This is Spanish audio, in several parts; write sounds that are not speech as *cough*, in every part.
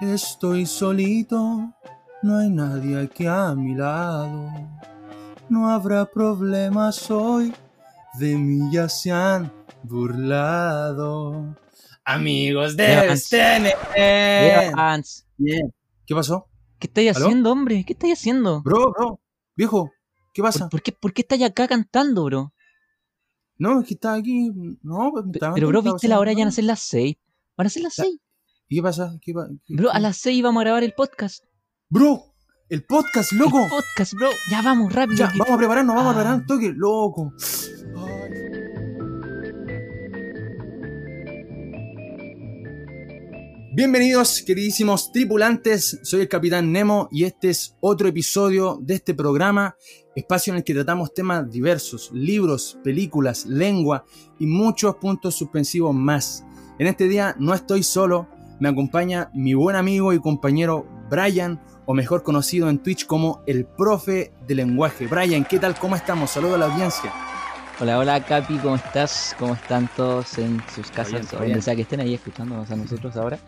Estoy solito, no hay nadie aquí a mi lado. No habrá problemas hoy, de mí ya se han burlado. Amigos de este Bien. ¿Qué pasó? ¿Qué estáis haciendo, hombre? ¿Qué estáis haciendo? Bro, bro, viejo, ¿qué pasa? ¿Por, qué, ¿Por qué estáis acá cantando, bro? No, es que está aquí. No, pues, estaba- Pero, bro, viste la hora, ya van a ser las 6. Van a ser las La- 6. ¿Y qué pasa? ¿Qué pa- qué- Bro, a las 6 vamos a grabar el podcast. Bro, el podcast, loco. El podcast, bro. Ya vamos, rápido. Ya, que- vamos a prepararnos, vamos a Ah. preparar un toque, loco. Bienvenidos, queridísimos tripulantes. Soy el Capitán Nemo y este es otro episodio de este programa, espacio en el que tratamos temas diversos, libros, películas, lengua y muchos puntos suspensivos más. En este día no estoy solo, me acompaña mi buen amigo y compañero Brian, o mejor conocido en Twitch como el profe de lenguaje. Brian, ¿qué tal? ¿Cómo estamos? Saludos a la audiencia. Hola, hola, Capi, ¿cómo estás? ¿Cómo están todos en sus casas? bien, o donde bien. sea que estén ahí escuchándonos a nosotros ahora.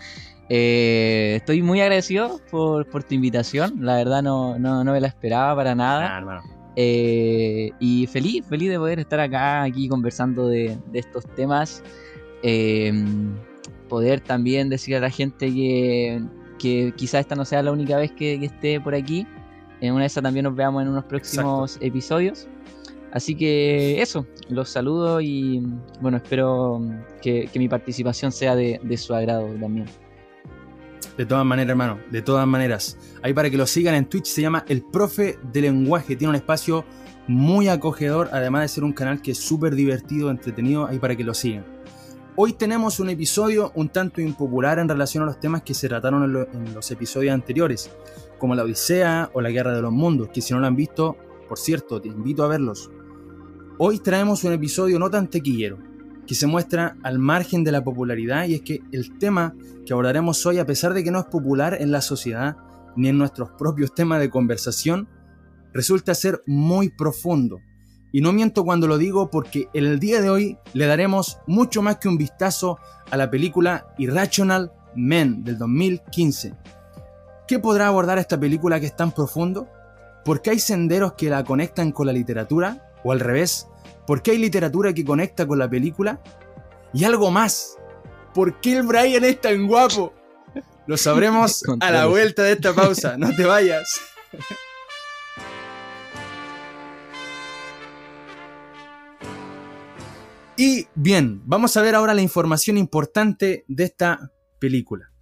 Eh, estoy muy agradecido por, por tu invitación. La verdad no, no, no me la esperaba para nada. Ah, hermano. Eh, y feliz, feliz de poder estar acá, aquí conversando de, de estos temas. Eh, poder también decir a la gente que, que quizá esta no sea la única vez que, que esté por aquí. En una de esas también nos veamos en unos próximos episodios. Así que eso, los saludo y bueno, espero que, que mi participación sea de, de su agrado también. De todas maneras, hermano, de todas maneras. Ahí para que lo sigan en Twitch se llama El Profe de Lenguaje. Tiene un espacio muy acogedor, además de ser un canal que es súper divertido, entretenido, ahí para que lo sigan. Hoy tenemos un episodio un tanto impopular en relación a los temas que se trataron en, lo- en los episodios anteriores, como la Odisea o la Guerra de los Mundos, que si no lo han visto, por cierto, te invito a verlos. Hoy traemos un episodio no tan tequillero, que se muestra al margen de la popularidad y es que el tema que abordaremos hoy, a pesar de que no es popular en la sociedad ni en nuestros propios temas de conversación, resulta ser muy profundo. Y no miento cuando lo digo porque en el día de hoy le daremos mucho más que un vistazo a la película Irrational Men del 2015. ¿Qué podrá abordar esta película que es tan profundo? ¿Por qué hay senderos que la conectan con la literatura? ¿O al revés? ¿Por qué hay literatura que conecta con la película? Y algo más. ¿Por qué el Brian es tan guapo? Lo sabremos *laughs* a la vuelta de esta pausa. No te vayas. *laughs* Y bien, vamos a ver ahora la información importante de esta película.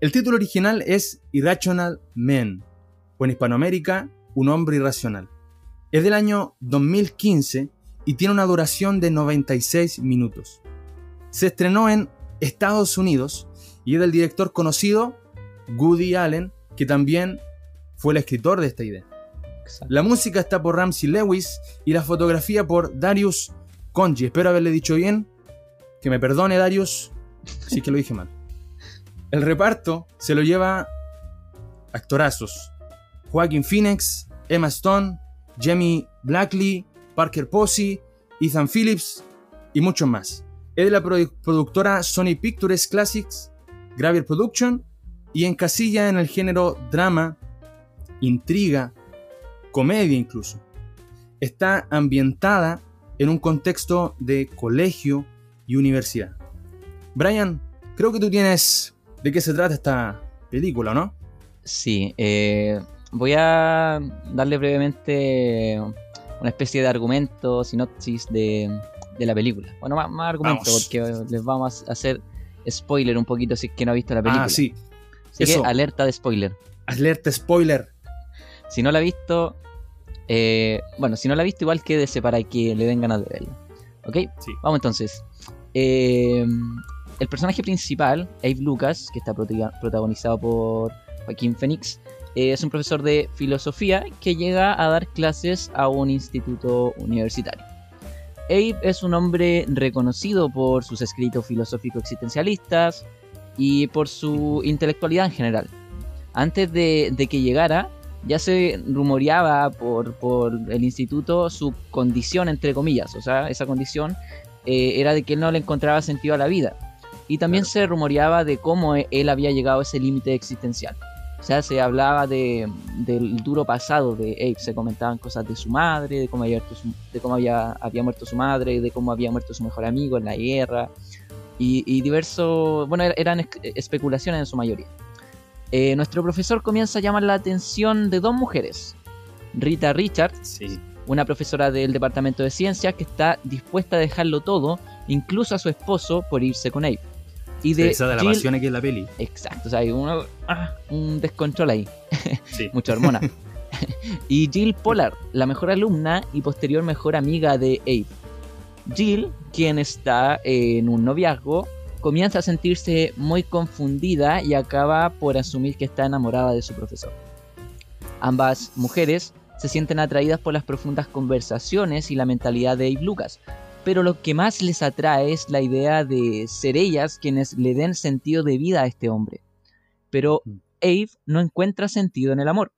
El título original es Irrational Men, o en Hispanoamérica, Un hombre irracional. Es del año 2015 y tiene una duración de 96 minutos. Se estrenó en Estados Unidos y es del director conocido Woody Allen, que también fue el escritor de esta idea. La música está por Ramsey Lewis y la fotografía por Darius Conji. Espero haberle dicho bien. Que me perdone Darius si que lo dije mal. El reparto se lo lleva actorazos. Joaquin Phoenix, Emma Stone, Jamie Blackley, Parker Posey, Ethan Phillips y muchos más. Es de la produ- productora Sony Pictures Classics, Gravier Production y encasilla en el género drama, intriga, comedia incluso. Está ambientada en un contexto de colegio y universidad. Brian, creo que tú tienes de qué se trata esta película, ¿no? Sí, eh, voy a darle brevemente una especie de argumento, sinopsis de, de la película. Bueno, más, más argumento, Vamos. porque les vamos a hacer spoiler un poquito si es que no ha visto la película. Ah, sí. Así que alerta de spoiler. Alerta spoiler. Si no la ha visto, eh, bueno, si no la ha visto, igual quédese para que le den ganas de verla. ¿Ok? Sí. Vamos entonces. Eh, el personaje principal, Abe Lucas, que está prota- protagonizado por Joaquín Phoenix, eh, es un profesor de filosofía que llega a dar clases a un instituto universitario. Abe es un hombre reconocido por sus escritos filosóficos existencialistas y por su intelectualidad en general. Antes de, de que llegara, ya se rumoreaba por, por el instituto su condición, entre comillas. O sea, esa condición eh, era de que él no le encontraba sentido a la vida. Y también Claro. se rumoreaba de cómo e- él había llegado a ese límite existencial. O sea, se hablaba de, del duro pasado de Abe, se comentaban cosas de su madre, de cómo había muerto su, de cómo había, había muerto su madre, de cómo había muerto su mejor amigo en la guerra, y, y diversos, bueno, er- eran especulaciones en su mayoría. Eh, nuestro profesor comienza a llamar la atención de dos mujeres, Rita Richards, Sí. una profesora del departamento de ciencias que está dispuesta a dejarlo todo, incluso a su esposo, por irse con Abe. Y de Esa de la Jill- pasión aquí en la peli. Exacto, o sea, hay uno- ah, un descontrol ahí, *laughs* Sí. mucha hormona. *laughs* y Jill Pollard, la mejor alumna y posterior mejor amiga de Abe. Jill, quien está en un noviazgo, comienza a sentirse muy confundida y acaba por asumir que está enamorada de su profesor. Ambas mujeres se sienten atraídas por las profundas conversaciones y la mentalidad de Abe Lucas, pero lo que más les atrae es la idea de ser ellas quienes le den sentido de vida a este hombre. Pero Mm. Abe no encuentra sentido en el amor.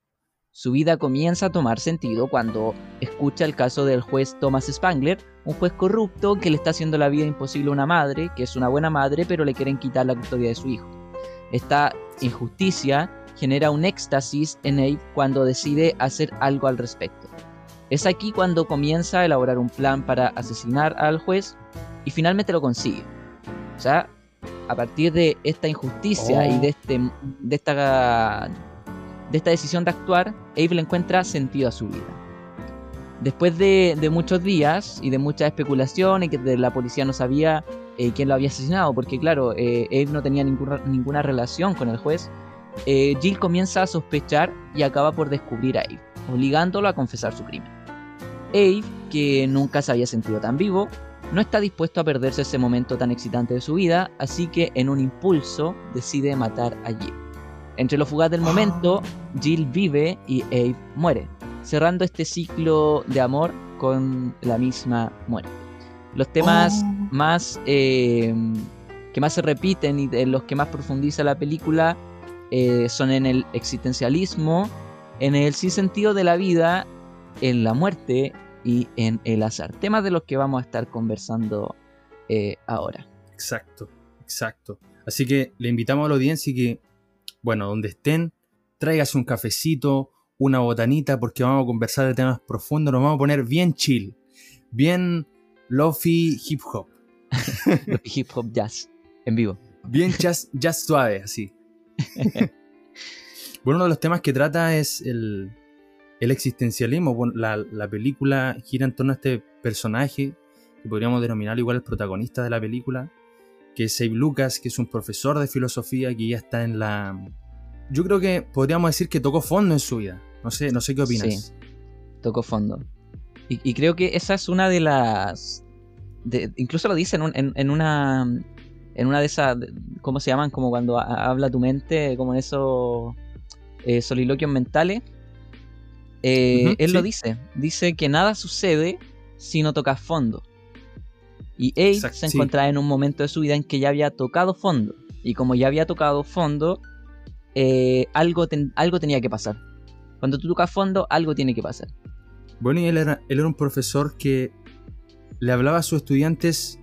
Su vida comienza a tomar sentido cuando escucha el caso del juez Thomas Spangler, un juez corrupto que le está haciendo la vida imposible a una madre, que es una buena madre, pero le quieren quitar la custodia de su hijo. Esta injusticia genera un éxtasis en Abe cuando decide hacer algo al respecto. Es aquí cuando comienza a elaborar un plan para asesinar al juez y finalmente lo consigue. O sea, a partir de esta injusticia Oh. y de, este, de, esta, de esta decisión de actuar, Abe le encuentra sentido a su vida. Después de, muchos días y de mucha especulación y que la policía no sabía eh, quién lo había asesinado, porque claro, eh, Abe no tenía ninguna, ninguna relación con el juez, eh, Jill comienza a sospechar y acaba por descubrir a Abe, obligándolo a confesar su crimen. Abe, que nunca se había sentido tan vivo, no está dispuesto a perderse ese momento tan excitante de su vida, así que en un impulso decide matar a Jill. Entre lo fugaz del momento, Jill vive y Abe muere, cerrando este ciclo de amor con la misma muerte. Los temas Oh. más eh, que más se repiten y de los que más profundiza la película eh, son en el existencialismo, en el sinsentido de la vida, en la muerte y en el azar. Temas de los que vamos a estar conversando eh, ahora. Exacto, exacto. Así que le invitamos a la audiencia que, bueno, donde estén, tráigase un cafecito, una botanita, porque vamos a conversar de temas profundos, nos vamos a poner bien chill, bien lofi hip hop, *laughs* hip hop jazz en vivo. bien jazz, jazz suave, así. *laughs* bueno, uno de los temas que trata es el, el existencialismo. Bueno, la, la película gira en torno a este personaje, que podríamos denominar igual el protagonista de la película, que es Abe Lucas, que es un profesor de filosofía que ya está en la... Yo creo que podríamos decir que tocó fondo en su vida. No sé, no sé qué opinas. Sí. Tocó fondo. Y, y creo que esa es una de las. de- incluso lo dice en, un- en- en una. En una de esas. ¿Cómo se llaman? Como cuando ha- habla tu mente, como en esos eh, soliloquios mentales. Eh, él lo dice. Dice que nada sucede si no tocas fondo. Y Abe Exacto, se sí. encontraba en un momento de su vida en que ya había tocado fondo. Y como ya había tocado fondo, eh, algo, ten- algo tenía que pasar. Cuando tú tocas fondo, algo tiene que pasar. Bueno, y él era, él era un profesor que le hablaba a sus estudiantes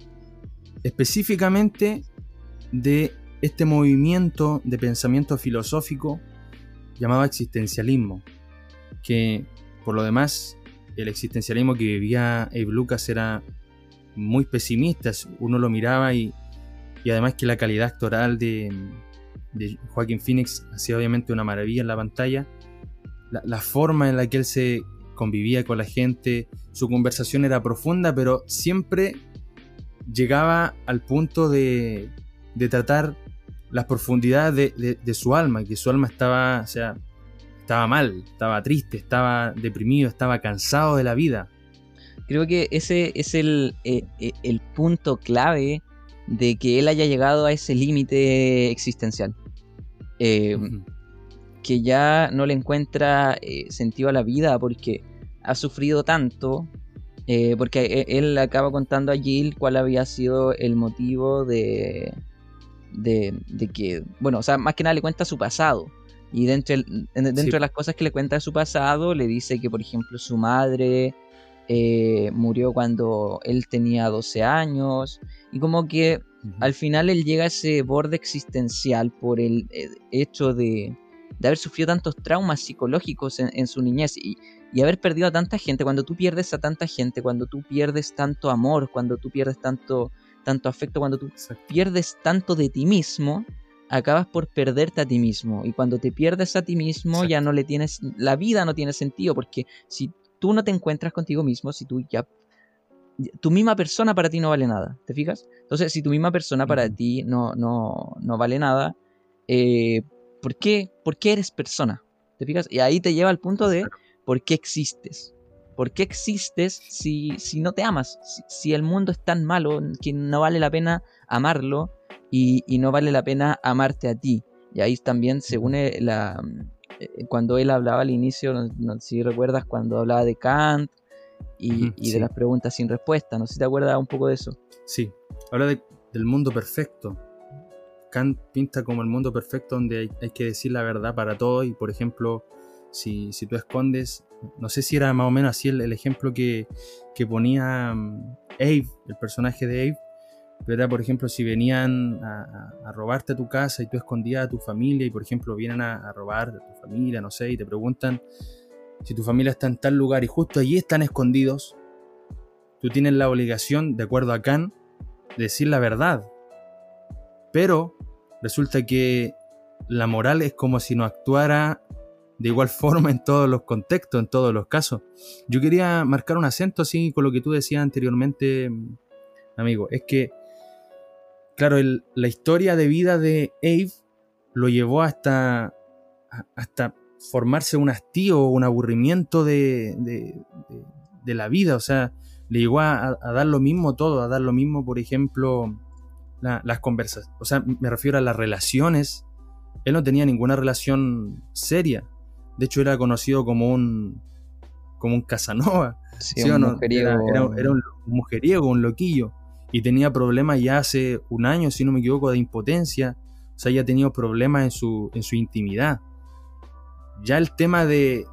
específicamente de este movimiento de pensamiento filosófico llamado existencialismo, que por lo demás el existencialismo que vivía Abe Lucas era muy pesimista, uno lo miraba y, y además que la calidad actoral de, de Joaquín Phoenix hacía obviamente una maravilla en la pantalla, la, la forma en la que él se convivía con la gente, su conversación era profunda, pero siempre llegaba al punto de, de tratar las profundidades de, de- de su alma, que su alma estaba, o sea, estaba mal, estaba triste, estaba deprimido, estaba cansado de la vida. Creo que ese es el, eh, eh, el punto clave de que él haya llegado a ese límite existencial. Eh, que ya no le encuentra eh, sentido a la vida porque ha sufrido tanto. eh, porque e- él acaba contando a Jill cuál había sido el motivo de, de, de que, bueno, o sea, más que nada le cuenta su pasado. Y dentro, el- dentro Sí. de las cosas que le cuenta de su pasado, le dice que, por ejemplo, su madre eh, murió cuando él tenía 12 años, y como que al final él llega a ese borde existencial por el eh, hecho de, haber sufrido tantos traumas psicológicos en, su niñez y, haber perdido a tanta gente. Cuando tú pierdes a tanta gente, cuando tú pierdes tanto amor, cuando tú pierdes tanto, tanto afecto, cuando tú pierdes tanto de ti mismo, acabas por perderte a ti mismo. Y cuando te pierdes a ti mismo, ya no le tienes. La vida no tiene sentido, porque si tú no te encuentras contigo mismo, si tú ya tu misma persona para ti no vale nada, ¿te fijas? Entonces, si tu misma persona para ti no, no, no vale nada, eh, ¿por, qué, ¿por qué eres persona? ¿Te fijas? Y ahí te lleva al punto de ¿por qué existes? ¿Por qué existes si, si no te amas? Si, el mundo es tan malo que no vale la pena amarlo y, no vale la pena amarte a ti. Y ahí también se une la... Eh, cuando él hablaba al inicio, no, si recuerdas, cuando hablaba de Kant, y, de las preguntas sin respuesta. No sé si te acuerdas un poco de eso. Sí, habla del mundo perfecto. Kant pinta como el mundo perfecto donde hay, que decir la verdad para todo y por ejemplo, si, si, tú escondes, no sé si era más o menos así el, ejemplo que, que ponía um, Abe, el personaje de Abe, era por ejemplo si venían a, robarte a tu casa y tú escondías a tu familia y por ejemplo vienen a, a robar a tu familia, no sé, y te preguntan si tu familia está en tal lugar y justo allí están escondidos, tú tienes la obligación, de acuerdo a Kant, de decir la verdad. Pero resulta que la moral es como si no actuara de igual *laughs* forma en todos los contextos, en todos los casos. Yo quería marcar un acento así con lo que tú decías anteriormente, amigo. Es que, claro, la historia de vida de Abe lo llevó hasta, hasta formarse un hastío o un aburrimiento de, de, la vida, o sea, le llegó a, dar lo mismo todo, a dar lo mismo, por ejemplo, las conversas, o sea, me refiero a las relaciones, él no tenía ninguna relación seria, de hecho era conocido como un, como un Casanova, un mujeriego. Era, un mujeriego, un loquillo, y tenía problemas ya hace un año, si no me equivoco, de impotencia, o sea, ya tenido problemas en su, en su intimidad ya el tema de,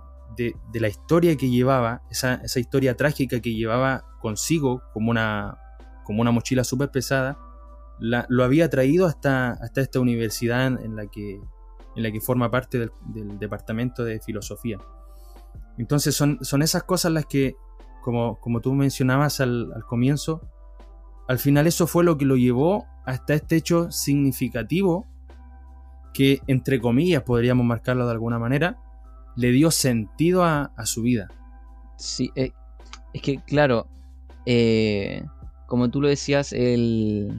la historia que llevaba, esa, historia trágica que llevaba consigo como una, como una mochila súper pesada, lo había traído hasta, hasta esta universidad en la que, en la que forma parte del, departamento de filosofía. Entonces son, son, esas cosas las que, como, como tú mencionabas al, al comienzo, al final eso fue lo que lo llevó hasta este hecho significativo que, entre comillas, podríamos marcarlo de alguna manera, le dio sentido a, su vida. Sí, eh, es que, claro, eh, como tú lo decías, el,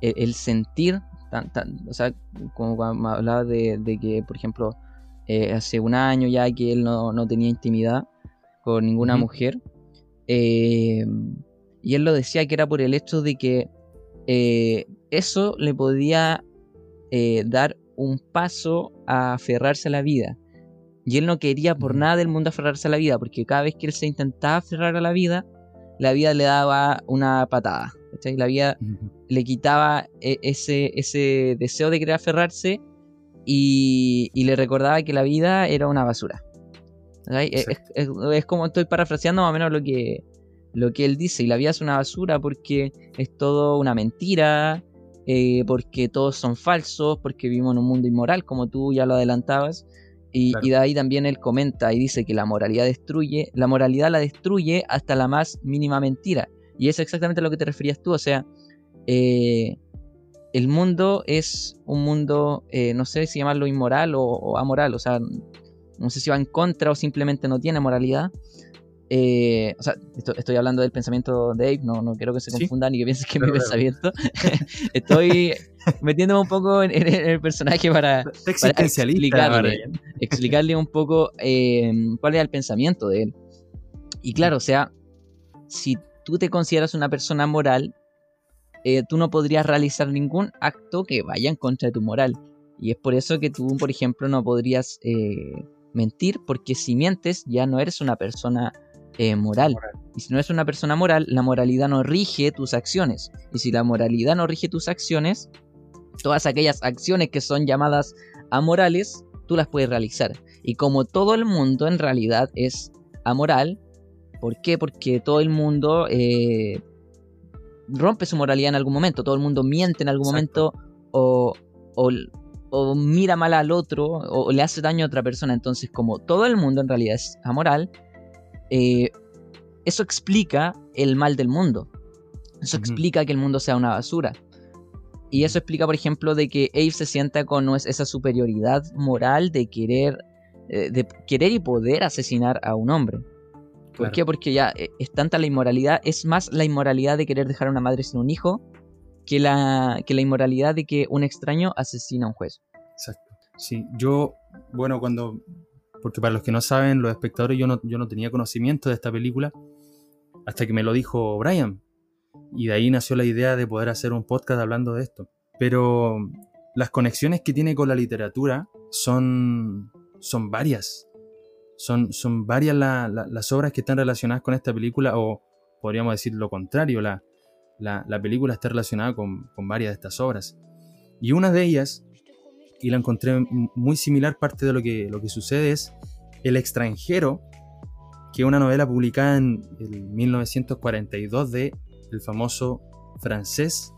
el, sentir, o sea, como cuando hablaba de, que, por ejemplo, eh, hace un año ya que él no, tenía intimidad con ninguna mujer, y él lo decía que era por el hecho de que eso le podía dar un paso a aferrarse a la vida. Y él no quería por nada del mundo aferrarse a la vida, porque cada vez que él se intentaba aferrar a la vida, la vida le daba una patada. La vida le quitaba e, ese, ese deseo de querer aferrarse y, le recordaba que la vida era una basura. Es, como estoy parafraseando más o menos lo que, lo que él dice. Y la vida es una basura porque es todo una mentira, eh, porque todos son falsos, porque vivimos en un mundo inmoral, como tú ya lo adelantabas. Y, de ahí también él comenta y dice que la moralidad destruye, la moralidad la destruye hasta la más mínima mentira. Y es exactamente a lo que te referías tú, o sea, eh, el mundo es un mundo, eh, no sé si llamarlo inmoral o, amoral, o sea, no sé si va en contra o simplemente no tiene moralidad, eh, o sea, estoy hablando del pensamiento de Dave, no, no quiero que se confundan ni que piensen que es mi pensamiento. estoy metiéndome un poco en, el personaje para, explicarle, explicarle, un poco eh, cuál es el pensamiento de él. Y claro, o sea, si tú te consideras una persona moral, eh, tú no podrías realizar ningún acto que vaya en contra de tu moral. Y es por eso que tú, por ejemplo, no podrías mentir, porque si mientes ya no eres una persona eh, moral. Y si no eres una persona moral, la moralidad no rige tus acciones. Y si la moralidad no rige tus acciones, todas aquellas acciones que son llamadas amorales, tú las puedes realizar. Y como todo el mundo en realidad es amoral, ¿Por qué? Porque todo el mundo eh, rompe su moralidad en algún momento, todo el mundo miente en algún momento o, o, mira mal al otro o, le hace daño a otra persona. Entonces, como todo el mundo en realidad es amoral, eh, eso explica el mal del mundo. Eso explica que el mundo sea una basura. Y eso explica, por ejemplo, de que Abe se sienta con esa superioridad moral de querer, eh, de querer y poder asesinar a un hombre. ¿Por qué? Porque ya eh, es tanta la inmoralidad, es más la inmoralidad de querer dejar a una madre sin un hijo que la, que la inmoralidad de que un extraño asesina a un juez. Exacto. Sí, yo, bueno, cuando, porque para los que no saben, los espectadores, yo no, yo no tenía conocimiento de esta película hasta que me lo dijo Brian. Y de ahí nació la idea de poder hacer un podcast hablando de esto. Pero las conexiones que tiene con la literatura son, son varias. Son, son varias las obras que están relacionadas con esta película, o podríamos decir lo contrario, la, la, película está relacionada con, varias de estas obras. Y una de ellas, y la encontré muy similar, parte de lo que, lo que sucede es El extranjero, que es una novela publicada en el 1942 de el famoso francés,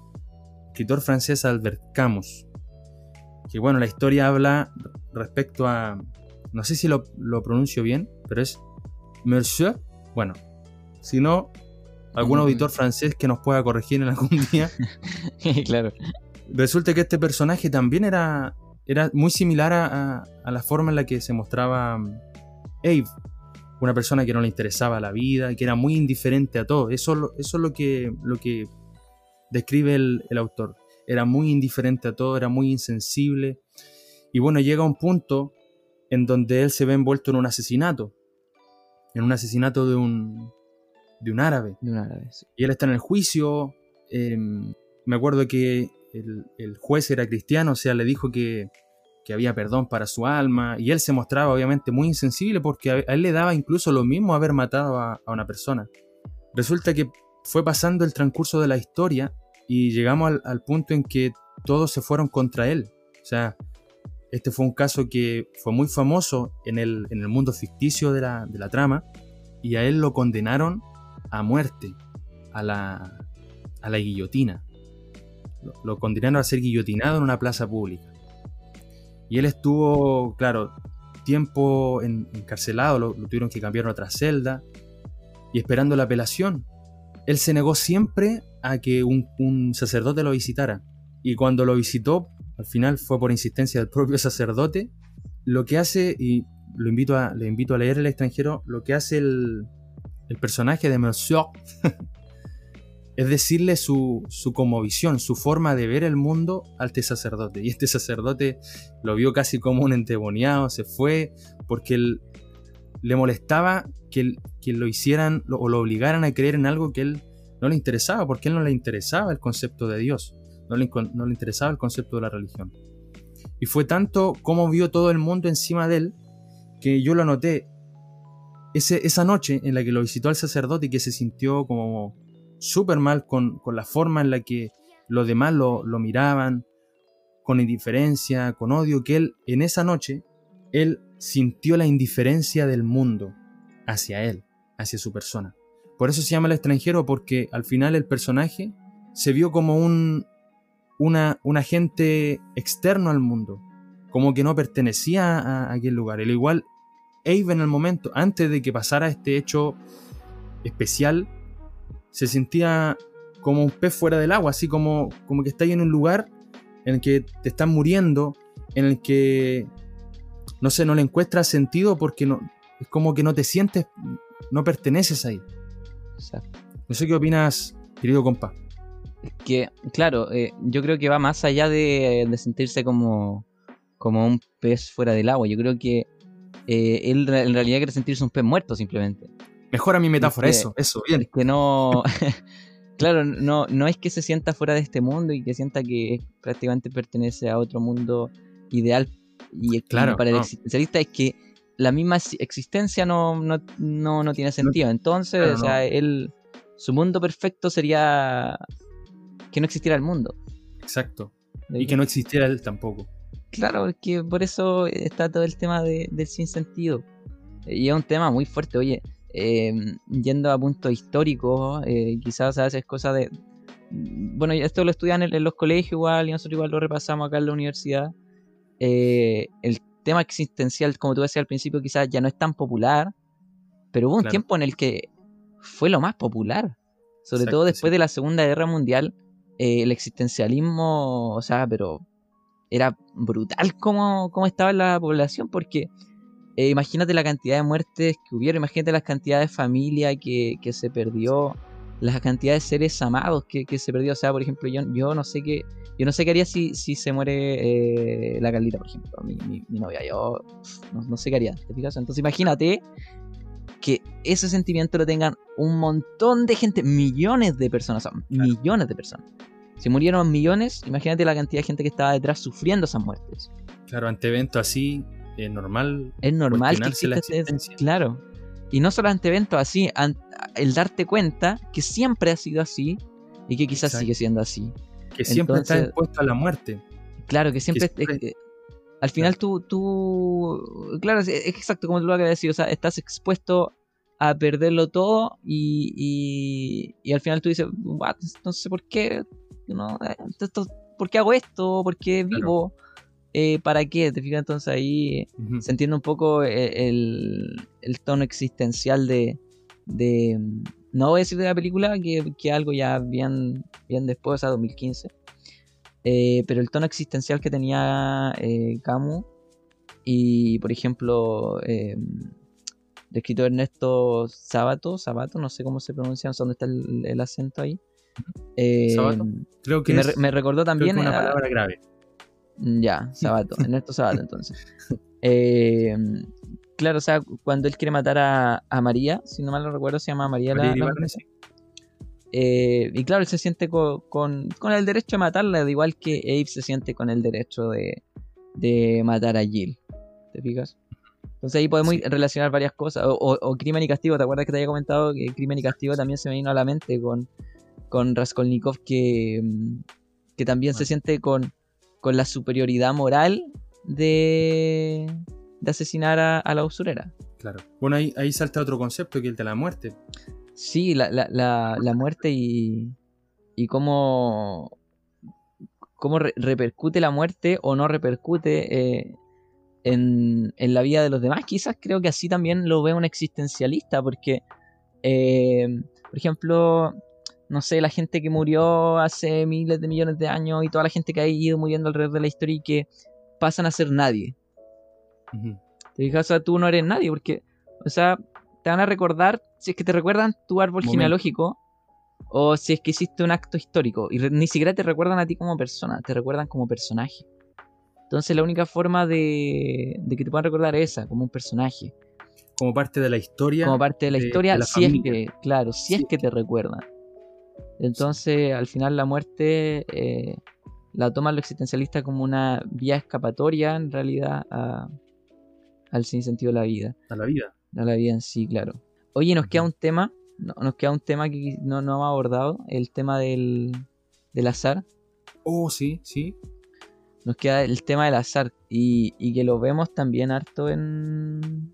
escritor francés Albert Camus. Que bueno, la historia habla respecto a, no sé si lo, pronuncio bien, pero es Monsieur, bueno, si no, algún auditor francés que nos pueda corregir en algún día. *laughs* claro. Resulta que este personaje también era, era muy similar a, a, la forma en la que se mostraba um, Abe una persona que no le interesaba la vida, que era muy indiferente a todo. Eso, eso es lo que, lo que describe el, autor. Era muy indiferente a todo, era muy insensible. Y bueno, llega un punto en donde él se ve envuelto en un asesinato. En un asesinato de un, de un árabe. De un árabe Y él está en el juicio. Em, me acuerdo que el, juez era cristiano, o sea, le dijo que, había perdón para su alma, y él se mostraba obviamente muy insensible porque a él le daba incluso lo mismo haber matado a, una persona. Resulta que fue pasando el transcurso de la historia y llegamos al, punto en que todos se fueron contra él. O sea, este fue un caso que fue muy famoso en el, en el mundo ficticio de la, de la, trama y a él lo condenaron a muerte, a la, a la guillotina. Lo, condenaron a ser guillotinado en una plaza pública. Y él estuvo, claro, tiempo encarcelado, lo, tuvieron que cambiar a otra celda y esperando la apelación. Él se negó siempre a que un, sacerdote lo visitara. Y cuando lo visitó, al final fue por insistencia del propio *laughs* sacerdote, lo que hace, y lo invito a, le invito a leer el extranjero, lo que hace el, el personaje de Monsieur es decirle su, su visión, su forma de ver el mundo al este sacerdote. Y este sacerdote lo vio casi como un endemoniado, se fue, porque él, le molestaba que, que, lo hicieran o lo obligaran a creer en algo que él no le interesaba, porque él no le interesaba el concepto de Dios, no le, no le interesaba el concepto de la religión. Y fue tanto como vio todo el mundo encima de él, que yo lo noté esa noche en la que lo visitó al sacerdote y que se sintió como súper mal con, la forma en la que los demás lo, miraban, con indiferencia, con odio, que él en esa noche, él sintió la indiferencia del mundo hacia él, hacia su persona. Por eso se llama el extranjero, porque al final el personaje se vio como un, una, un agente externo al mundo, como que no pertenecía a, aquel lugar. El igual, Abe en el momento, antes de que pasara este hecho especial, se sentía como un pez fuera del agua, así como, como que estás en un lugar en el que te están muriendo, en el que, no sé, no le encuentras sentido porque no, es como que no te sientes, no perteneces ahí. Exacto. No sé qué opinas, querido compa. Que, claro, eh, yo creo que va más allá de, sentirse como, como un pez fuera del agua. Yo creo que eh, él en realidad quiere sentirse un pez muerto simplemente. Mejora mi metáfora, eso, eso, bien. Es que no. *laughs* claro, no, no es que se sienta fuera de este mundo y que sienta que prácticamente pertenece a otro mundo ideal. Y claro, para el existencialista es que la misma existencia no, no, tiene sentido. Entonces, o sea, él. Su mundo perfecto sería que no existiera el mundo. Exacto. Y que no existiera él tampoco. Claro, que por eso está todo el tema de, del sinsentido. Y es un tema muy fuerte. Oye, em, yendo a puntos históricos, eh, quizás a veces cosas de... Bueno, esto lo estudian en, los colegios igual, y nosotros igual lo repasamos acá en la universidad. Eh, el tema existencial, como tú decías al principio, quizás ya no es tan popular, pero hubo un tiempo en el que fue lo más popular. Sobre todo después de la Segunda Guerra Mundial, eh, el existencialismo, o sea, pero era brutal como, estaba la población, porque eh, imagínate la cantidad de muertes que hubieron, imagínate la cantidad de familia que, se perdió, la cantidad de seres amados que, se perdió. O sea, por ejemplo, yo, yo no sé qué. Yo no sé qué haría si, si se muere eh, la Carlita, por ejemplo, mi, mi, novia. Yo no, sé qué haría. Entonces imagínate que ese sentimiento lo tengan un montón de gente, millones de personas, millones de personas. Si murieron millones, imagínate la cantidad de gente que estaba detrás sufriendo esas muertes. Claro, ante eventos así, es normal. Es normal que exista este, Claro. Y no solo ante eventos así, el darte cuenta que siempre ha sido así y que quizás sigue siendo así. Que siempre está expuesto a la muerte. Claro, que siempre, al final tú, tú, claro, es, exacto como tú lo acabas de decir, o sea, estás expuesto a perderlo todo y, y, al final tú dices, no sé por qué, no, eh, ¿por qué hago esto? ¿Por qué vivo? Eh, ¿Para qué? ¿Te fijas? Entonces ahí se entiende un poco e, el, el, tono existencial de, de, no voy a decir de la película, que, que algo ya bien, bien después, a 2015 eh, pero el tono existencial que tenía eh, Camus y, por ejemplo, eh, el escritor Ernesto Sabato, Sabato, no sé cómo se pronuncia, no sé dónde está el, acento ahí. Sabato, creo que, me, recordó también. una palabra grave. Ya, Sabato, Ernesto Sabato, entonces. claro, o sea, cuando él quiere matar a, María, si no mal lo recuerdo, se llama María, la, eh, y claro, él se siente con, el derecho de matarla, de igual que Abe se siente con el derecho de, matar a Jill. ¿Te fijas? Entonces ahí podemos relacionar varias cosas. O, Crimen y Castigo, ¿te acuerdas que te había comentado que Crimen y Castigo también se me vino a la mente con, con Raskolnikov que, que también se siente con, con la superioridad moral de, de asesinar a, la usurera. Claro. Bueno, ahí, ahí salta otro concepto que es el de la muerte. Sí, la, la, la, muerte y, y cómo, cómo repercute la muerte o no repercute eh, en, en, la vida de los demás. Quizás creo que así también lo ve un existencialista, porque, eh, por ejemplo, no sé, la gente que murió hace miles de millones de años y toda la gente que ha ido muriendo alrededor de la historia y que pasan a ser nadie. Te fijas, o sea, tú no eres nadie, porque, o sea, te van a recordar, si es que te recuerdan tu árbol genealógico, o si es que hiciste un acto histórico, y ni siquiera te recuerdan a ti como persona, te recuerdan como personaje. Entonces la única forma de, que te puedan recordar es esa, como un personaje. Como parte de la historia. Como parte de la historia, si es que, claro, si es que te recuerdan. Entonces, al final la muerte eh, la toma lo existencialista como una vía escapatoria, en realidad, al sinsentido de la vida. A la vida a la vida en sí, claro. Oye, nos queda un tema, nos queda un tema que no, no hemos abordado, el tema del, del azar. Oh, sí, sí. Nos queda el tema del azar y, y que lo vemos también harto en...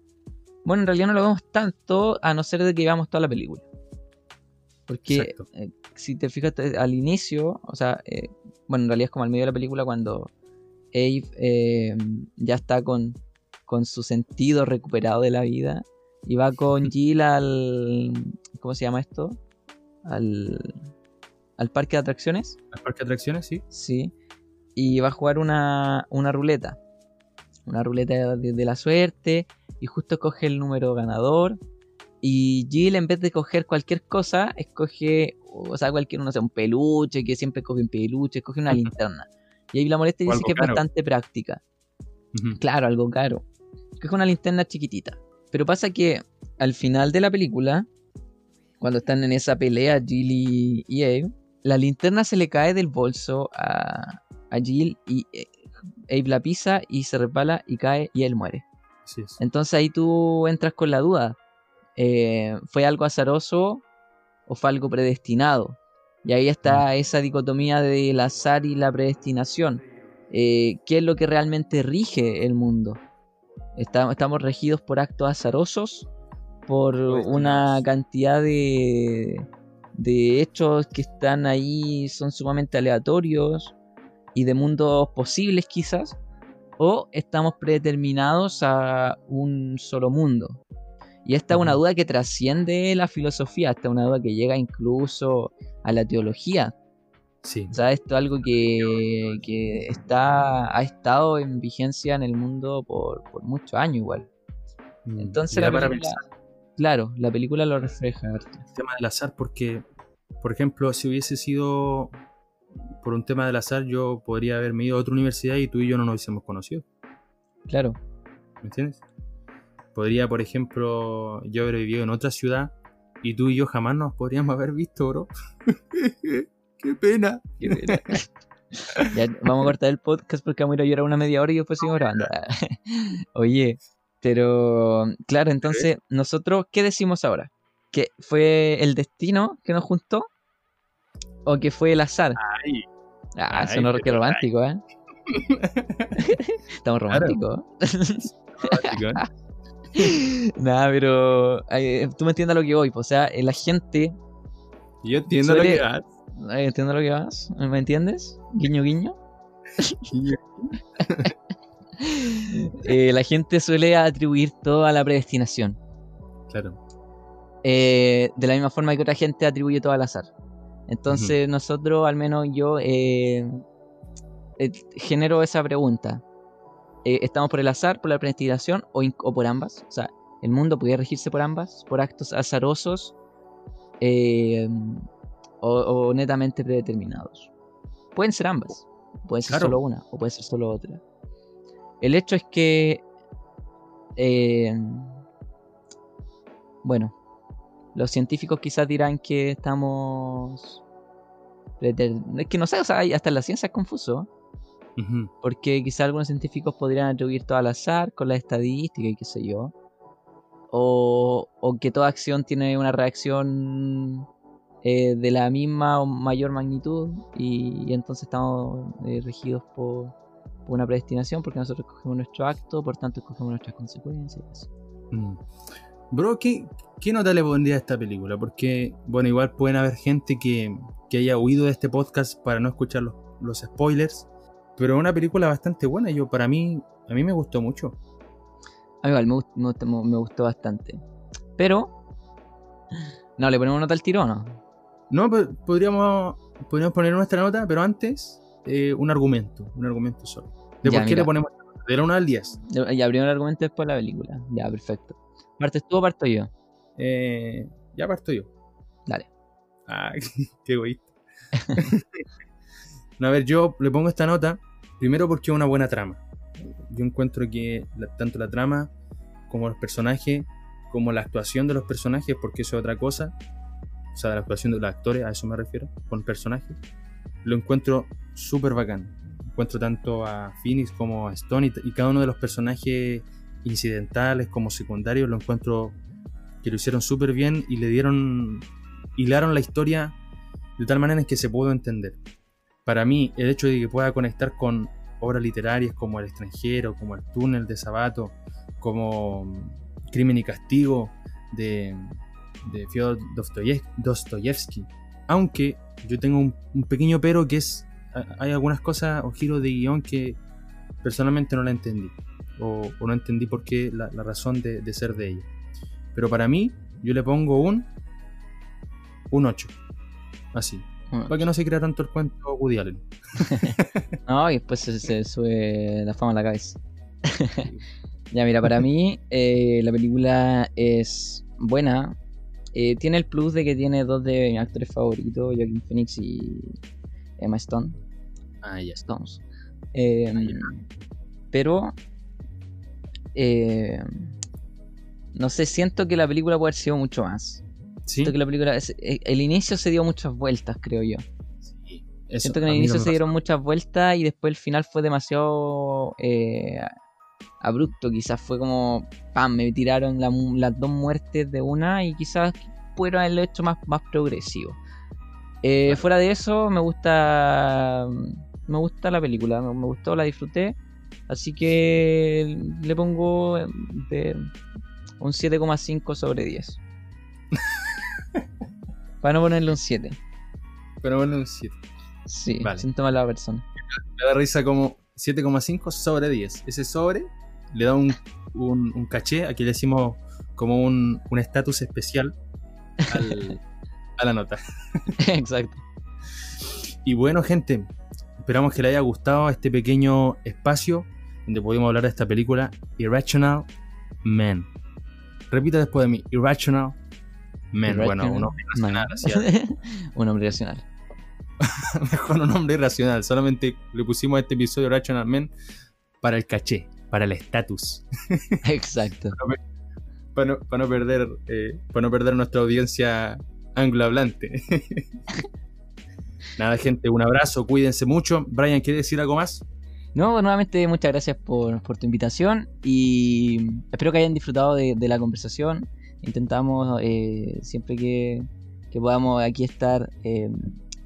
Bueno, en realidad no lo vemos tanto a no ser de que veamos toda la película. Porque eh, si te fijas al inicio, o sea, eh, bueno, en realidad es como al medio de la película cuando Abe eh, ya está con, con su sentido recuperado de la vida. Y va con Jill al. ¿Cómo se llama esto? Al. Al parque de atracciones. Al parque de atracciones, sí. Sí. Y va a jugar una, una ruleta. Una ruleta de, la suerte. Y justo coge el número ganador. Y Jill, en vez de coger cualquier cosa, escoge, o sea, cualquier, no sé, un peluche, que siempre coge un peluche, escoge una linterna. Y ahí la molesta y dice que es bastante práctica. Claro, algo caro es una linterna chiquitita. Pero pasa que al final de la película, cuando están en esa pelea Jill y, Abe, la linterna se le cae del bolso a, a Jill y eh, Abe la pisa y se resbala y cae y él muere. Entonces ahí tú entras con la duda. Eh, ¿Fue algo azaroso o fue algo predestinado? Y ahí está mm. esa dicotomía del azar y la predestinación. Eh, ¿Qué es lo que realmente rige el mundo? estamos regidos por actos azarosos, por una cantidad de, de hechos que están ahí, son sumamente aleatorios y de mundos posibles quizás, o estamos predeterminados a un solo mundo. Y esta es una duda que trasciende la filosofía, esta es una duda que llega incluso a la teología. Sí. O sea, esto es algo que, que está, ha estado en vigencia en el mundo por, por muchos años igual. Mm, Entonces la para película, pensar claro, la película lo refleja el tema del azar porque, por ejemplo, si hubiese sido por un tema del azar, yo podría haberme ido a otra universidad y tú y yo no nos hubiésemos conocido. Claro, ¿Me entiendes? Podría, por ejemplo, yo haber vivido en otra ciudad y tú y yo jamás nos podríamos haber visto, bro. *laughs* Qué pena. qué pena. *laughs* Ya, vamos a cortar el podcast porque vamos a ir a llorar una media hora y después seguimos grabando. *laughs* Oye, pero claro, entonces, nosotros, ¿qué decimos ahora? ¿Que fue el destino que nos juntó? ¿O que fue el azar? Ay, Ah, Ay, sonó pero- romántico, ¿eh? Estamos Claro. románticos. romántico, ¿eh? *laughs* Nada, pero eh, tú me entiendes a lo que voy. pues, O sea, eh, la gente. Yo entiendo lo que vas. eh, ¿Entiendes lo que vas? ¿Me entiendes? Guiño, guiño. *laughs* Eh, la gente suele atribuir todo a la predestinación. Claro. De la misma forma que otra gente atribuye todo al azar. Entonces, nosotros, al menos yo, genero esa pregunta. Eh, ¿Estamos por el azar, por la predestinación o, o por ambas? O sea, ¿el mundo podría regirse por ambas? ¿Por actos azarosos? eh, o, o netamente predeterminados? Pueden ser ambas. Puede ser Claro. solo una o puede ser solo otra. El hecho es que... eh, bueno, los científicos quizás dirán que estamos... Es que no sé, o sea, hasta en la ciencia es confuso. Porque quizás algunos científicos podrían atribuir todo al azar con la estadística y qué sé yo. O, o que toda acción tiene una reacción eh, de la misma o mayor magnitud y, y entonces estamos eh, regidos por, por una predestinación porque nosotros escogemos nuestro acto, por tanto escogemos nuestras consecuencias. Mm. Bro, ¿qué, ¿qué nota le pondría a esta película? Porque, bueno, igual pueden haber gente que, que haya huido de este podcast para no escuchar los, los spoilers. Pero es una película bastante buena. Yo, para mí, a mí me gustó mucho. Igual me, gust- me gustó, me gustó bastante. Pero... No, le ponemos nota al tiro o no. No, podríamos, podríamos poner nuestra nota, pero antes, eh, un argumento. Un argumento solo. ¿De Ya, por qué mira. le ponemos? De la 1 al 10. Ya primero el argumento después la película. Ya, perfecto. ¿Partes tú o parto yo? Eh, ya parto yo. Dale. Ah, *laughs* qué egoísta. *laughs* No, a ver, yo le pongo esta nota primero porque es una buena trama. Yo encuentro que tanto la trama como los personajes, como la actuación de los personajes, porque eso es otra cosa, o sea, la actuación de los actores, a eso me refiero, con personajes, lo encuentro súper bacán. Encuentro tanto a Phoenix como a Stone y, cada uno de los personajes incidentales como secundarios, lo encuentro que lo hicieron súper bien y le dieron, hilaron la historia de tal manera que se pudo entender. Para mí, el hecho de que pueda conectar con obras literarias como El extranjero, como El túnel de Sabato, como mm, Crimen y castigo de, de Fyodor Dostoyev- Dostoyevsky. Aunque yo tengo un, pequeño pero que es, ha- hay algunas cosas o giros de guion que personalmente no la entendí. O, no entendí por qué la, razón de, de ser de ella. Pero para mí, yo le pongo un, un 8. Así. Para que no se crea tanto el cuento Woody Allen. *laughs* No, y después se, se sube la fama a la cabeza. *laughs* ya, mira, para mí eh, la película es buena. Eh, tiene el plus de que tiene dos de mis actores favoritos, Joaquin Phoenix y Emma Stone. Ah, ya. Stones. Eh, pero eh, no sé, siento que la película puede haber sido mucho más. Sí. Siento que la película es- eh, el inicio se dio muchas vueltas, creo yo. Sí, eso, Siento que en el inicio no se dieron muchas vueltas y después el final fue demasiado eh, abrupto. Quizás fue como, pam, me tiraron la las dos muertes de una y quizás pudieron haberlo hecho más, más progresivo. Eh. Fuera de eso, me gusta me gusta la película, me, me gustó, la disfruté. Así que le pongo de un 7,5 sobre 10. *laughs* Para no ponerle un 7. Pero bueno, un 7. Sí, Vale. siento mala persona. Me da risa como 7,5 sobre 10. Ese sobre le da un, un, un caché, aquí le decimos como un un estatus especial al- *laughs* a la nota. *laughs* Exacto. Y bueno, gente, esperamos que les haya gustado este pequeño espacio donde pudimos hablar de esta película Irrational Man. Repita después de mí, Irrational Man. Bueno, *laughs* un hombre irracional, un hombre racional. mejor un hombre irracional. Solamente le pusimos a este episodio Irrational Man para el caché, para el estatus, *laughs* Exacto. para no, para no perder, eh, para no perder nuestra audiencia anglohablante. *laughs* Nada, gente, un abrazo, cuídense mucho. Brian, ¿quiere decir algo más? No, pues, nuevamente muchas gracias por, por tu invitación y espero que hayan disfrutado de, de la conversación. Intentamos eh, siempre que, que podamos aquí estar eh,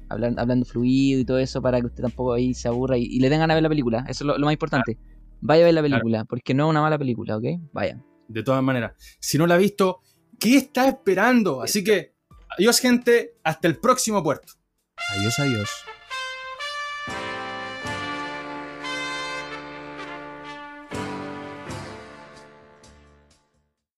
hablan- hablando fluido y todo eso para que usted tampoco ahí se aburra y, y le den ganas de ver la película. Eso es lo, lo más importante. Vaya a ver la película, porque no es una mala película, ¿ok? Vaya. De todas maneras, si no la ha visto, ¿qué está esperando? Así que, adiós gente, hasta el próximo puerto. Adiós, adiós.